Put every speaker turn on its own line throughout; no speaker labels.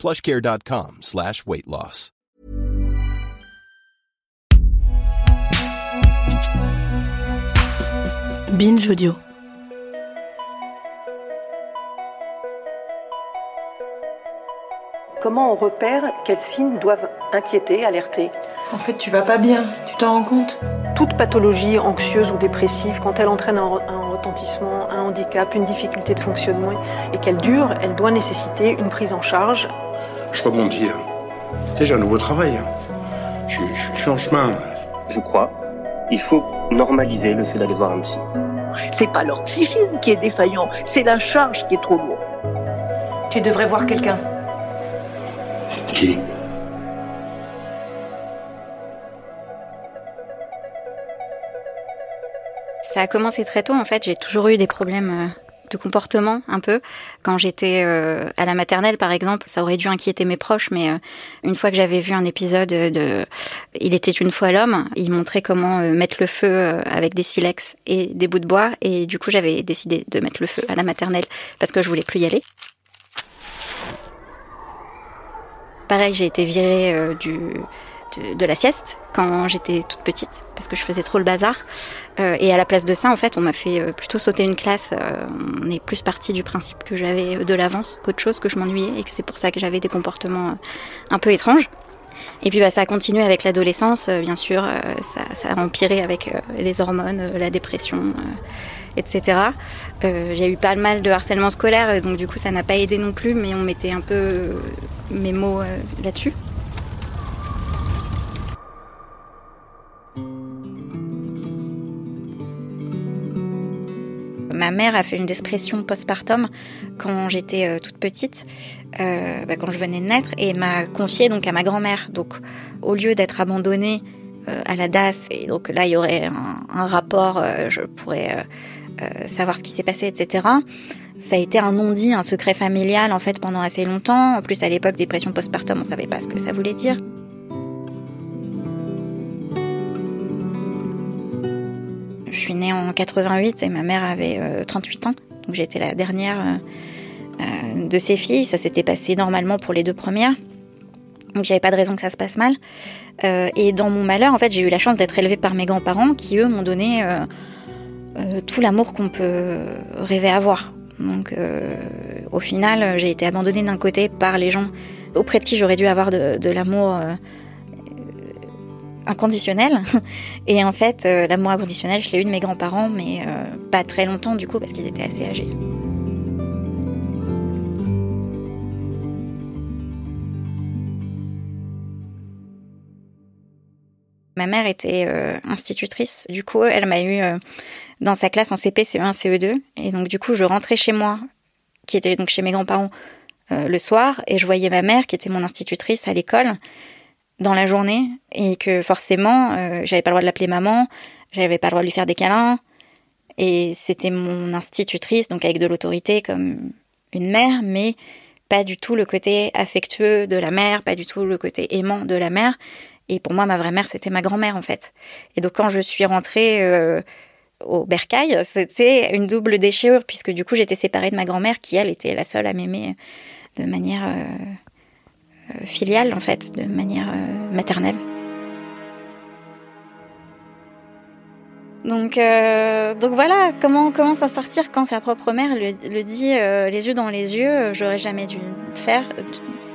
plushcare.com slash weight loss.
Binge Audio.
Comment on repère quels signes doivent inquiéter, alerter?
En fait, tu vas pas bien, tu t'en rends compte?
Toute pathologie anxieuse ou dépressive, quand elle entraîne un, un retentissement, un handicap, une difficulté de fonctionnement et qu'elle dure, elle doit nécessiter une prise en charge.
Je rebondis. hein. Déjà, un nouveau travail. hein. Je, je- je suis en chemin.
je crois, il faut normaliser le fait d'aller voir un psy.
C'est pas leur psychisme qui est défaillant, c'est la charge qui est trop lourde.
Tu devrais voir quelqu'un.
Qui?
Ça a commencé très tôt en fait. J'ai toujours eu des problèmes euh, de comportement un peu. Quand j'étais euh, à la maternelle par exemple, ça aurait dû inquiéter mes proches, mais euh, une fois que j'avais vu un épisode de Il était une fois l'homme, il montrait comment euh, mettre le feu avec des silex et des bouts de bois, et du coup j'avais décidé de mettre le feu à la maternelle parce que je voulais plus y aller. Pareil, j'ai été virée du, de, la sieste quand j'étais toute petite parce que je faisais trop le bazar. Euh, et à la place de ça, en fait, on m'a fait euh, plutôt sauter une classe. Euh, on est plus parti du principe que j'avais de l'avance qu'autre chose, que je m'ennuyais et que c'est pour ça que j'avais des comportements un peu étranges. Et puis bah, ça a continué avec l'adolescence, bien sûr, ça, a empiré avec les hormones, la dépression, etc. J'ai eu pas mal de harcèlement scolaire, donc du coup ça n'a pas aidé non plus, mais on mettait un peu mes mots là-dessus. Ma mère a fait une dépression postpartum quand j'étais euh, toute petite, euh, bah, quand je venais de naître, et m'a confiée donc à ma grand-mère. Donc, au lieu d'être abandonnée euh, à la DAS, et donc là il y aurait un, rapport, je pourrais savoir ce qui s'est passé, etc. Ça a été un non-dit, un secret familial en fait pendant assez longtemps. En plus, à l'époque, dépression postpartum, on savait pas ce que ça voulait dire. Suis née en 88 et ma mère avait euh, 38 ans. Donc été la dernière euh, euh, de ses filles. Ça s'était passé normalement pour les deux premières. Donc j'avais pas de raison que ça se passe mal. Euh, et dans mon malheur, en fait, j'ai eu la chance d'être élevée par mes grands-parents qui, eux, m'ont donné euh, euh, tout l'amour qu'on peut rêver avoir. Donc euh, au final, j'ai été abandonnée d'un côté par les gens auprès de qui j'aurais dû avoir de, l'amour euh, inconditionnel. Et en fait, euh, l'amour inconditionnel, je l'ai eu de mes grands-parents, mais euh, pas très longtemps du coup, parce qu'ils étaient assez âgés. Ma mère était euh, institutrice, du coup, elle m'a eu dans sa classe en CP, CE1, CE2. Et donc, du coup, je rentrais chez moi, qui était donc chez mes grands-parents, le soir, et je voyais ma mère, qui était mon institutrice à l'école, dans la journée, et que forcément, euh, j'avais pas le droit de l'appeler maman, j'avais pas le droit de lui faire des câlins, et c'était mon institutrice, donc avec de l'autorité comme une mère, mais pas du tout le côté affectueux de la mère, pas du tout le côté aimant de la mère. Et pour moi, ma vraie mère, c'était ma grand-mère, en fait. Et donc, quand je suis rentrée euh, au bercail, c'était une double déchirure, puisque du coup, j'étais séparée de ma grand-mère, qui, elle, était la seule à m'aimer de manière euh, filiale, en fait, de manière euh, maternelle. Donc, euh, donc voilà, comment, comment s'en sortir quand sa propre mère le, dit euh, les yeux dans les yeux, euh, j'aurais jamais dû le faire,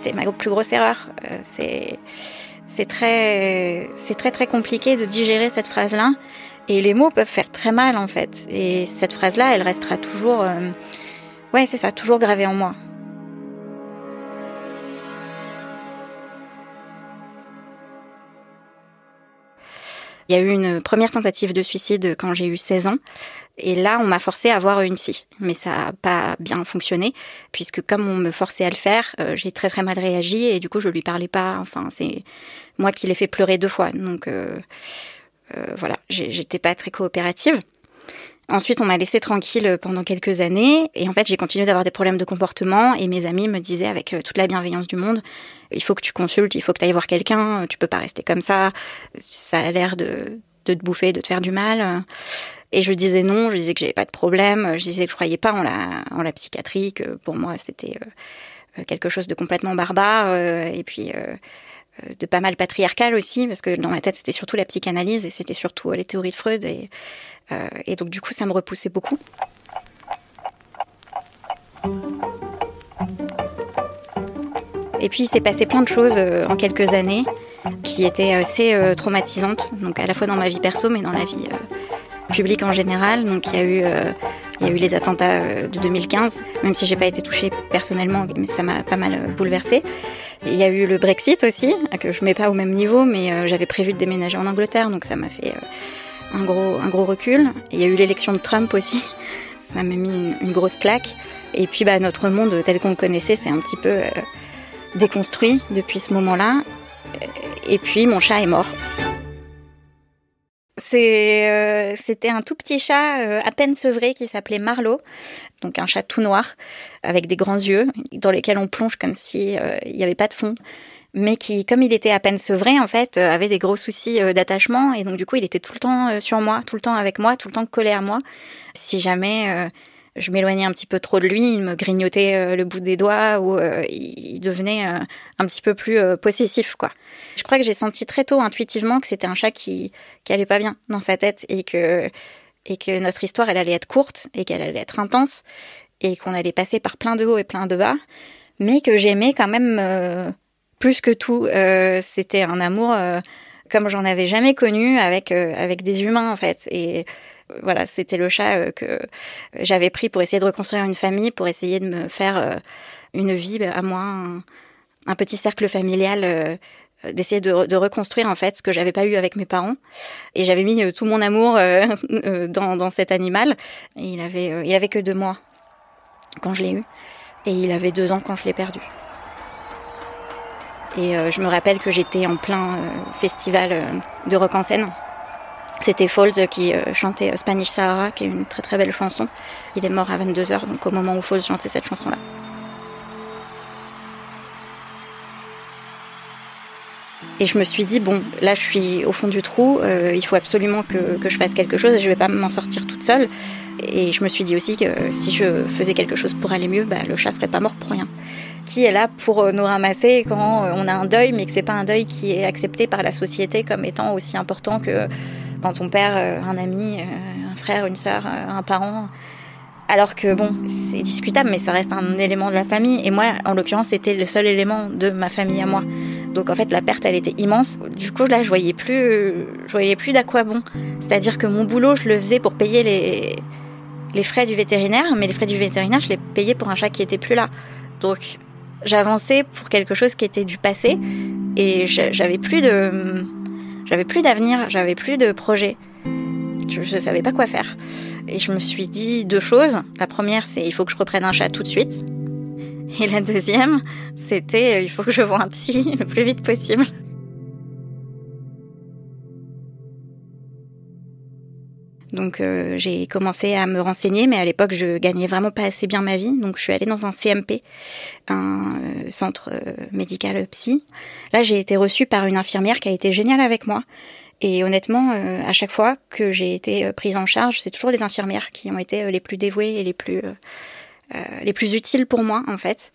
c'est ma plus grosse erreur. Euh, c'est c'est très, c'est très très compliqué de digérer cette phrase-là. Et les mots peuvent faire très mal en fait. Et cette phrase-là, elle restera toujours, euh, ouais, c'est ça, toujours gravée en moi. Il y a eu une première tentative de suicide quand j'ai eu 16 ans. Et là, on m'a forcé à voir une psy. Mais ça n'a pas bien fonctionné, puisque comme on me forçait à le faire, euh, j'ai très très mal réagi et du coup, je lui parlais pas. Enfin, c'est moi qui l'ai fait pleurer deux fois. Donc euh, euh, voilà, j'étais pas très coopérative. Ensuite, on m'a laissé tranquille pendant quelques années. Et en fait, j'ai continué d'avoir des problèmes de comportement. Et mes amis me disaient avec toute la bienveillance du monde, il faut que tu consultes, il faut que tu ailles voir quelqu'un, tu peux pas rester comme ça, ça a l'air de, de te bouffer, de te faire du mal. Et je disais non, je disais que j'avais pas de problème, je disais que je croyais pas en la, en la psychiatrie, que pour moi c'était euh, quelque chose de complètement barbare, euh, et puis euh, de pas mal patriarcal aussi, parce que dans ma tête c'était surtout la psychanalyse et c'était surtout les théories de Freud, et, et donc du coup ça me repoussait beaucoup. Et puis il s'est passé plein de choses en quelques années qui étaient assez traumatisantes, donc à la fois dans ma vie perso mais dans la vie public en général. Donc il y a eu, euh, il y a eu les attentats euh, de 2015, même si j'ai pas été touchée personnellement, mais ça m'a pas mal euh, bouleversée. Il y a eu le Brexit aussi, que je mets pas au même niveau, mais j'avais prévu de déménager en Angleterre, donc ça m'a fait un gros, un gros recul. Il y a eu l'élection de Trump aussi, ça m'a mis une, grosse claque. Et puis bah, notre monde tel qu'on le connaissait, c'est un petit peu déconstruit depuis ce moment-là. Et puis mon chat est mort. Euh, c'était un tout petit chat euh, à peine sevré qui s'appelait Marlowe, donc un chat tout noir avec des grands yeux dans lesquels on plonge comme si euh, n'y avait pas de fond, mais qui, comme il était à peine sevré, en fait, avait des gros soucis d'attachement et donc du coup il était tout le temps sur moi, tout le temps avec moi, tout le temps collé à moi. Si jamais je m'éloignais un petit peu trop de lui, il me grignotait euh, le bout des doigts ou euh, il devenait euh, un petit peu plus possessif, quoi. Je crois que j'ai senti très tôt intuitivement que c'était un chat qui, qui allait pas bien dans sa tête et que, et que notre histoire, elle allait être courte et qu'elle allait être intense et qu'on allait passer par plein de hauts et plein de bas, mais que j'aimais quand même plus que tout. c'était un amour comme j'en avais jamais connu avec, avec des humains, en fait. Et voilà, c'était le chat euh, que j'avais pris pour essayer de reconstruire une famille, pour essayer de me faire euh, une vie à moi, un, petit cercle familial euh, d'essayer de, reconstruire en fait ce que j'avais pas eu avec mes parents et j'avais mis tout mon amour dans, cet animal et il avait il avait que deux mois quand je l'ai eu et il avait deux ans quand je l'ai perdu et je me rappelle que j'étais en plein festival de rock en scène c'était Falls qui euh, chantait euh, Spanish Sahara, qui est une très très belle chanson. Il est mort à 22h, donc au moment où Falls chantait cette chanson-là. Et je me suis dit, bon, là je suis au fond du trou, euh, il faut absolument que, que, je fasse quelque chose je vais pas m'en sortir toute seule. Et je me suis dit aussi que si je faisais quelque chose pour aller mieux, bah, le chat serait pas mort pour rien. Qui est là pour nous ramasser quand on a un deuil, mais que c'est pas un deuil qui est accepté par la société comme étant aussi important que quand on perd euh, un ami, euh, un frère, une sœur, euh, un parent. Alors que bon, c'est discutable, mais ça reste un élément de la famille. Et moi, en l'occurrence, c'était le seul élément de ma famille à moi. Donc en fait, la perte, elle était immense. Du coup, là, je voyais plus, je voyais plus d'à quoi bon. C'est-à-dire que mon boulot, je le faisais pour payer les, les frais du vétérinaire, mais les frais du vétérinaire, je les payais pour un chat qui était plus là. Donc j'avançais pour quelque chose qui était du passé et j'avais plus de j'avais plus d'avenir, j'avais plus de projet. Je ne savais pas quoi faire. Et je me suis dit deux choses. La première, c'est il faut que je reprenne un chat tout de suite. Et la deuxième, c'était il faut que je voie un psy le plus vite possible. Donc euh, j'ai commencé à me renseigner, mais à l'époque je gagnais vraiment pas assez bien ma vie. Donc je suis allée dans un CMP, un euh, centre euh, médical psy. Là j'ai été reçue par une infirmière qui a été géniale avec moi. Et honnêtement, à chaque fois que j'ai été prise en charge, c'est toujours les infirmières qui ont été les plus dévouées et les plus les plus utiles pour moi en fait.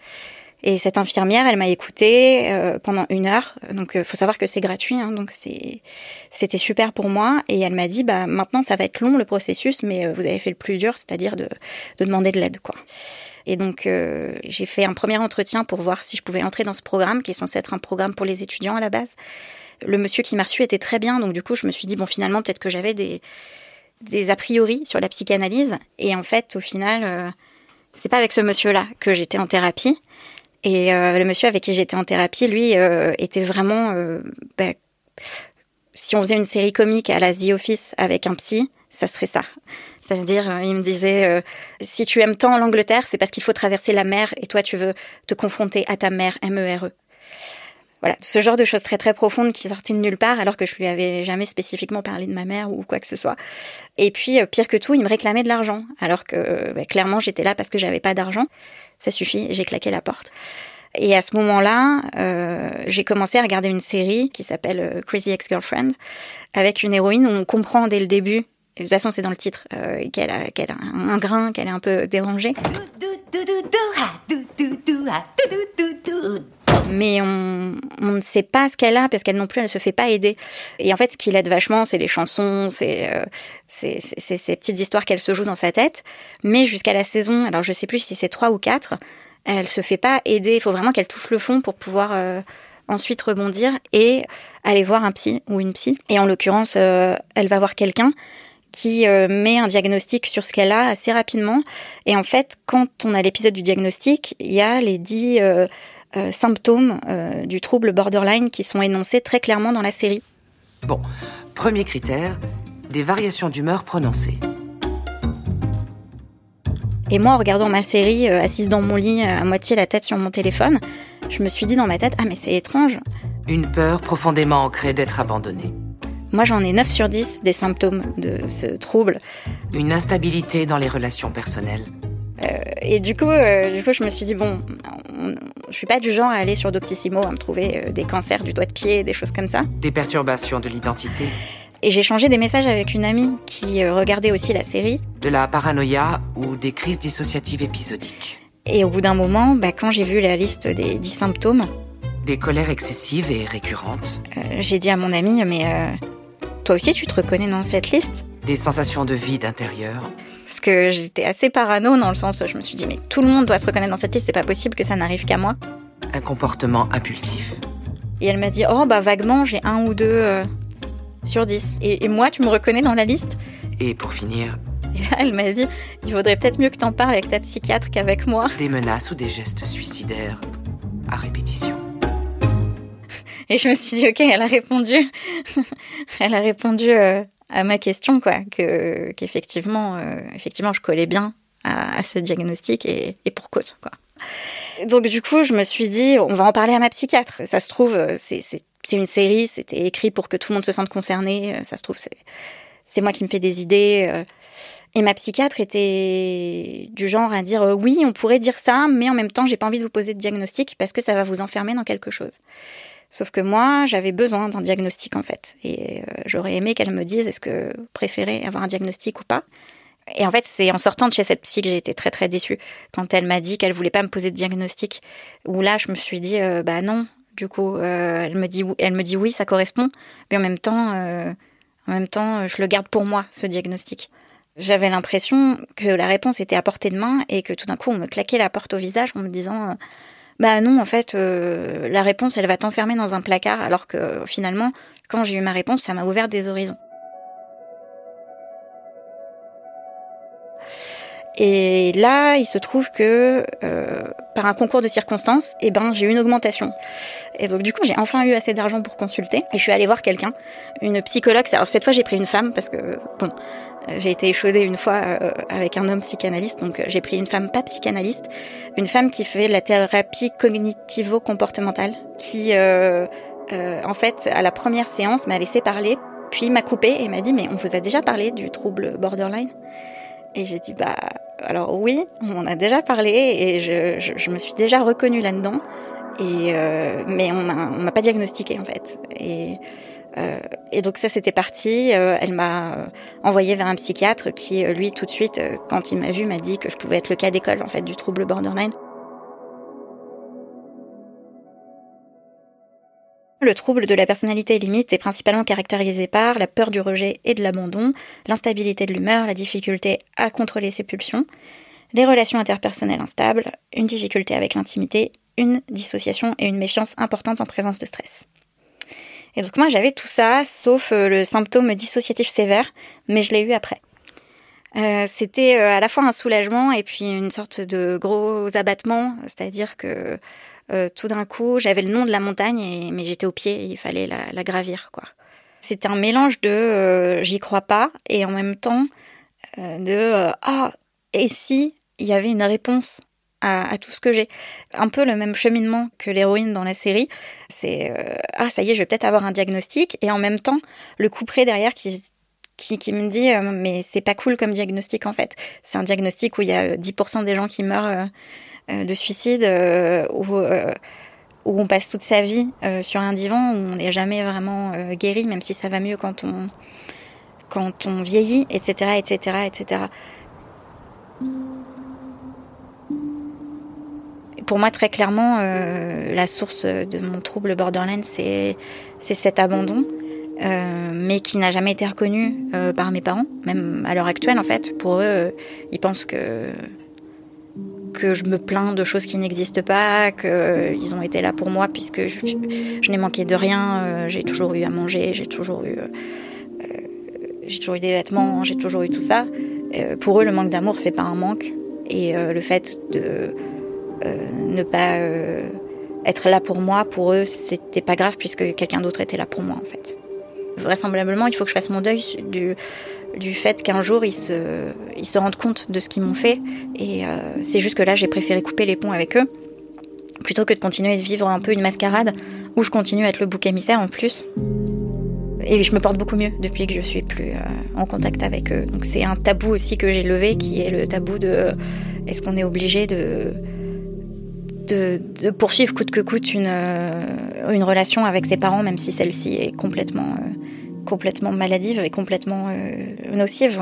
Et cette infirmière, elle m'a écoutée euh, pendant une heure. Donc, euh, faut savoir que c'est gratuit, hein, donc c'était super pour moi. Et elle m'a dit, bah maintenant ça va être long le processus, mais euh, vous avez fait le plus dur, c'est-à-dire de, de, demander de l'aide, quoi. Et donc j'ai fait un premier entretien pour voir si je pouvais entrer dans ce programme, qui est censé être un programme pour les étudiants à la base. Le monsieur qui m'a reçu était très bien, donc du coup je me suis dit bon finalement peut-être que j'avais des des a priori sur la psychanalyse. Et en fait, au final, c'est pas avec ce monsieur-là que j'étais en thérapie. Et euh, le monsieur avec qui j'étais en thérapie, lui, euh, était vraiment... Euh, bah, si on faisait une série comique à la The Office avec un psy, ça serait ça. C'est-à-dire, euh, il me disait, euh, si tu aimes tant l'Angleterre, c'est parce qu'il faut traverser la mer et toi, tu veux te confronter à ta mère, M-E-R-E. Voilà, ce genre de choses très très profondes qui sortaient de nulle part alors que je lui avais jamais spécifiquement parlé de ma mère ou quoi que ce soit. Et puis, euh, pire que tout, il me réclamait de l'argent alors que bah, clairement j'étais là parce que j'avais pas d'argent. Ça suffit, j'ai claqué la porte. Et à ce moment-là, euh, j'ai commencé à regarder une série qui s'appelle Crazy Ex-Girlfriend, avec une héroïne où on comprend dès le début de toute façon, c'est dans le titre euh, qu'elle a, qu'elle a un grain, qu'elle est un peu dérangée. Mais on, on, ne sait pas ce qu'elle a parce qu'elle non plus, elle ne se fait pas aider. Et en fait, ce qui l'aide vachement, c'est les chansons, c'est euh, ces petites histoires qu'elle se joue dans sa tête. Mais jusqu'à la saison, alors je sais plus si c'est trois ou quatre, elle se fait pas aider. Il faut vraiment qu'elle touche le fond pour pouvoir euh, ensuite rebondir et aller voir un psy ou une psy. Et en l'occurrence, euh, elle va voir quelqu'un qui met un diagnostic sur ce qu'elle a assez rapidement. Et en fait, quand on a l'épisode du diagnostic, il y a les dix euh, euh, symptômes du trouble borderline qui sont énoncés très clairement dans la série.
Bon, premier critère, des variations d'humeur prononcées.
Et moi, en regardant ma série, assise dans mon lit, à moitié la tête sur mon téléphone, je me suis dit dans ma tête, ah mais c'est étrange.
Une peur profondément ancrée d'être abandonnée.
Moi, j'en ai 9 sur 10 des symptômes de ce trouble.
Une instabilité dans les relations personnelles.
Euh, et du coup, euh, du coup, je me suis dit, bon, je suis pas du genre à aller sur Doctissimo à me trouver euh, des cancers du doigt de pied, des choses comme ça.
Des perturbations de l'identité.
Et j'ai changé des messages avec une amie qui regardait aussi la série.
De la paranoïa ou des crises dissociatives épisodiques.
Et au bout d'un moment, bah, quand j'ai vu la liste des 10 symptômes,
des colères excessives et récurrentes.
j'ai dit à mon amie, mais toi aussi, tu te reconnais dans cette liste?
Des sensations de vide intérieur.
Parce que j'étais assez parano dans le sens où je me suis dit, mais tout le monde doit se reconnaître dans cette liste, c'est pas possible que ça n'arrive qu'à moi.
Un comportement impulsif.
Et elle m'a dit, oh bah vaguement, j'ai un ou deux euh, sur dix. Et, et, moi, tu me reconnais dans la liste?
Et pour finir.
Et là, elle m'a dit, il vaudrait peut-être mieux que t'en parles avec ta psychiatre qu'avec moi.
Des menaces ou des gestes suicidaires à répétition.
Et je me suis dit, ok, elle a répondu, elle a répondu euh, à ma question, quoi, que qu'effectivement, euh, effectivement, je collais bien à, ce diagnostic et, pour cause, quoi. Donc du coup, je me suis dit, on va en parler à ma psychiatre. Ça se trouve, euh, c'est une série, c'était écrit pour que tout le monde se sente concerné. Ça se trouve, c'est moi qui me fais des idées. Et ma psychiatre était du genre à dire oui, on pourrait dire ça, mais en même temps, j'ai pas envie de vous poser de diagnostic parce que ça va vous enfermer dans quelque chose. Sauf que moi, j'avais besoin d'un diagnostic en fait. Et euh, j'aurais aimé qu'elle me dise est-ce que vous préférez avoir un diagnostic ou pas? Et en fait, c'est en sortant de chez cette psy que j'ai été très très déçue. Quand elle m'a dit qu'elle voulait pas me poser de diagnostic, où là, je me suis dit euh, bah non. Du coup, euh, elle, me dit, elle me dit oui, ça correspond. Mais en même temps, en même temps, je le garde pour moi, ce diagnostic. J'avais l'impression que la réponse était à portée de main et que tout d'un coup, on me claquait la porte au visage en me disant bah non, en fait, euh, la réponse, elle va t'enfermer dans un placard, alors que finalement, quand j'ai eu ma réponse, ça m'a ouvert des horizons. Et là, il se trouve que euh, par un concours de circonstances, eh ben, j'ai eu une augmentation. Et donc du coup, j'ai enfin eu assez d'argent pour consulter. Et je suis allée voir quelqu'un, une psychologue. Alors cette fois, j'ai pris une femme parce que bon, j'ai été échaudée une fois euh, avec un homme psychanalyste, donc euh, j'ai pris une femme pas psychanalyste, une femme qui fait de la thérapie cognitivo-comportementale, qui euh, en fait à la première séance m'a laissé parler, puis m'a coupé et m'a dit mais on vous a déjà parlé du trouble borderline? Et j'ai dit bah alors oui, on a déjà parlé et je, je, je me suis déjà reconnue là-dedans, et mais on m'a pas diagnostiqué en fait. Et euh, et donc ça, c'était parti. Euh, elle m'a euh, envoyé vers un psychiatre qui, lui, tout de suite, quand il m'a vu, m'a dit que je pouvais être le cas d'école en fait du trouble borderline. Le trouble de la personnalité limite est principalement caractérisé par la peur du rejet et de l'abandon, l'instabilité de l'humeur, la difficulté à contrôler ses pulsions, les relations interpersonnelles instables, une difficulté avec l'intimité, une dissociation et une méfiance importante en présence de stress. Et donc moi j'avais tout ça, sauf euh, le symptôme dissociatif sévère, mais je l'ai eu après. Euh, c'était euh, à la fois un soulagement et puis une sorte de gros abattement, c'est-à-dire que tout d'un coup j'avais le nom de la montagne, mais j'étais au pied et il fallait la, gravir. quoi. C'était un mélange de j'y crois pas et en même temps de ah et si il y avait une réponse à, tout ce que j'ai? Un peu le même cheminement que l'héroïne dans la série. C'est euh, ah ça y est, je vais peut-être avoir un diagnostic et en même temps le couperet derrière qui qui, me dit euh, mais c'est pas cool comme diagnostic en fait. C'est un diagnostic où il y a 10% des gens qui meurent euh, de suicide où où on passe toute sa vie sur un divan où on n'est jamais vraiment guéri même si ça va mieux quand on quand on vieillit etc etc etc pour moi, très clairement, euh, la source de mon trouble borderline, c'est cet abandon, euh, mais qui n'a jamais été reconnu euh, par mes parents, même à l'heure actuelle, en fait. Pour eux, ils pensent que que je me plains de choses qui n'existent pas, qu'ils ont été là pour moi puisque je, n'ai manqué de rien, j'ai toujours eu à manger, j'ai toujours eu, j'ai toujours eu des vêtements, j'ai toujours eu tout ça. pour eux, le manque d'amour, c'est pas un manque, et le fait de euh, ne pas euh, être là pour moi, pour eux, c'était pas grave puisque quelqu'un d'autre était là pour moi en fait. Vraisemblablement, il faut que je fasse mon deuil du, du fait qu'un jour ils se, ils se rendent compte de ce qu'ils m'ont fait. Et euh, c'est juste que là, j'ai préféré couper les ponts avec eux plutôt que de continuer de vivre un peu une mascarade où je continue à être le bouc émissaire en plus. Et je me porte beaucoup mieux depuis que je suis plus en contact avec eux. Donc c'est un tabou aussi que j'ai levé qui est le tabou de est-ce qu'on est obligé de de, poursuivre coûte que coûte une, euh, une relation avec ses parents, même si celle-ci est complètement, euh, complètement maladive et complètement euh, nocive.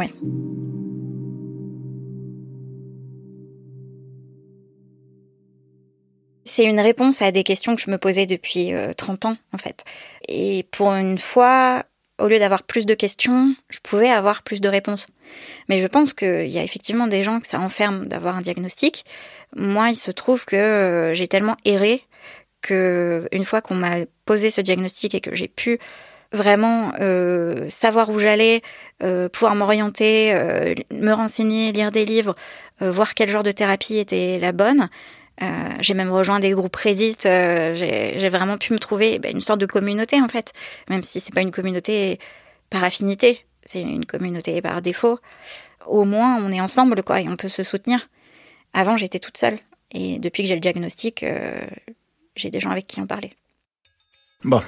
C'est une réponse à des questions que je me posais depuis 30 ans, en fait. Et pour une fois, au lieu d'avoir plus de questions, je pouvais avoir plus de réponses. Mais je pense qu'il y a effectivement des gens que ça enferme d'avoir un diagnostic. Moi, il se trouve que euh, j'ai tellement erré que une fois qu'on m'a posé ce diagnostic et que j'ai pu vraiment euh, savoir où j'allais, euh, pouvoir m'orienter, me renseigner, lire des livres, voir quel genre de thérapie était la bonne. j'ai même rejoint des groupes Reddit. j'ai vraiment pu me trouver ben, une sorte de communauté en fait, même si c'est pas une communauté par affinité, c'est une communauté par défaut. Au moins, on est ensemble quoi et on peut se soutenir. Avant, j'étais toute seule. Et depuis que j'ai le diagnostic, euh, j'ai des gens avec qui en parler.
Bon.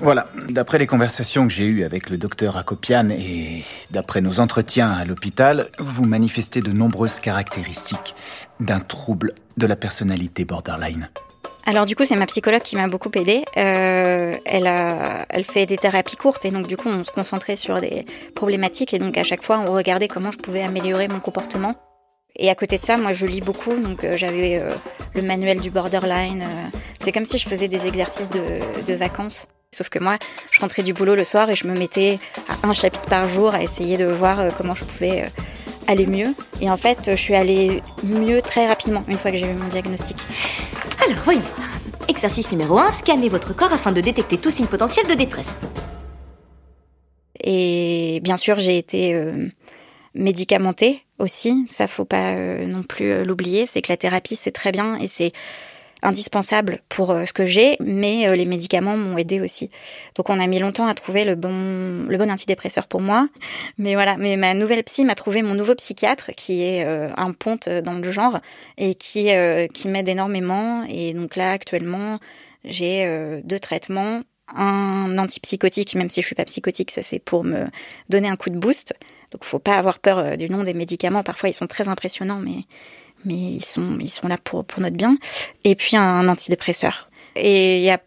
Voilà, d'après les conversations que j'ai eues avec le docteur Akopian et d'après nos entretiens à l'hôpital, vous manifestez de nombreuses caractéristiques d'un trouble de la personnalité borderline.
Alors du coup, c'est ma psychologue qui m'a beaucoup aidée. Euh, elle, a, elle fait des thérapies courtes et donc du coup, on se concentrait sur des problématiques et donc à chaque fois, on regardait comment je pouvais améliorer mon comportement. Et à côté de ça, moi je lis beaucoup, donc euh, j'avais euh, le manuel du borderline. Euh. c'est comme si je faisais des exercices de, vacances. Sauf que moi, je rentrais du boulot le soir et je me mettais à un chapitre par jour à essayer de voir comment je pouvais aller mieux. Et en fait, je suis allée mieux très rapidement une fois que j'ai eu mon diagnostic.
Alors, voyons voir. Exercice numéro 1, scannez votre corps afin de détecter tout signe potentiel de détresse.
Et bien sûr, j'ai été médicamenté aussi, ça faut pas euh, non plus euh, l'oublier, c'est que la thérapie c'est très bien et c'est indispensable pour euh, ce que j'ai, mais les médicaments m'ont aidé aussi. Donc on a mis longtemps à trouver le bon le bon antidépresseur pour moi, mais voilà, mais ma nouvelle psy m'a trouvé mon nouveau psychiatre qui est un ponte dans le genre et qui qui m'aide énormément et donc là actuellement, j'ai deux traitements, un antipsychotique même si je suis pas psychotique, ça c'est pour me donner un coup de boost donc faut pas avoir peur euh, du nom des médicaments. Parfois ils sont très impressionnants, mais mais ils sont ils sont là pour pour notre bien. Et puis un, antidépresseur. Et il y a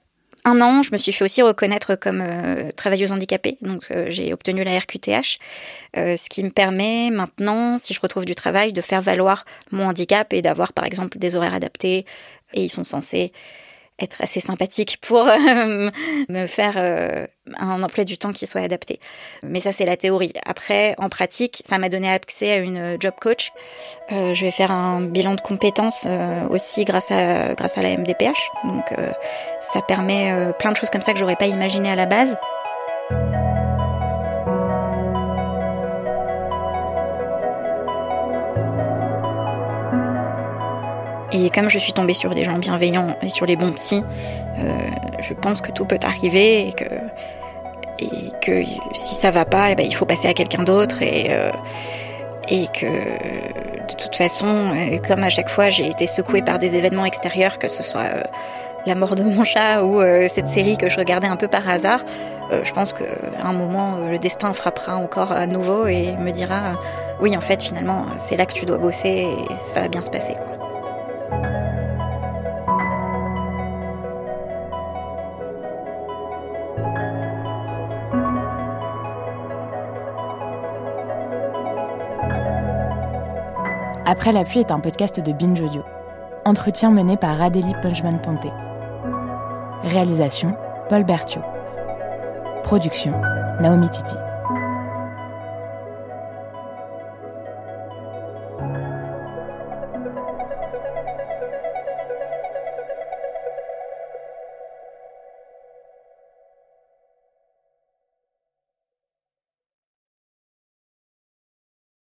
un an, je me suis fait aussi reconnaître comme euh, travailleuse handicapée. Donc, euh, j'ai obtenu la RQTH, ce qui me permet maintenant, si je retrouve du travail, de faire valoir mon handicap et d'avoir, par exemple, des horaires adaptés. Et ils sont censés être assez sympathique pour euh, me faire euh, un emploi du temps qui soit adapté. Mais ça, c'est la théorie. Après, en pratique, ça m'a donné accès à une job coach. Euh, je vais faire un bilan de compétences aussi grâce à, grâce à la MDPH. Donc, ça permet plein de choses comme ça que j'aurais pas imaginé à la base. Et comme je suis tombée sur des gens bienveillants et sur les bons psys, euh, je pense que tout peut arriver et que, et si ça va pas, eh ben, il faut passer à quelqu'un d'autre et et que de toute façon, comme à chaque fois j'ai été secouée par des événements extérieurs, que ce soit la mort de mon chat ou cette série que je regardais un peu par hasard, je pense qu'à un moment le destin frappera encore à nouveau et me dira oui en fait finalement c'est là que tu dois bosser et ça va bien se passer.
Après la pluie est un podcast de Binge Audio. Entretien mené par Adélie Punchman-Ponté. Réalisation Paul Berthiaud. Production Naomi Titi.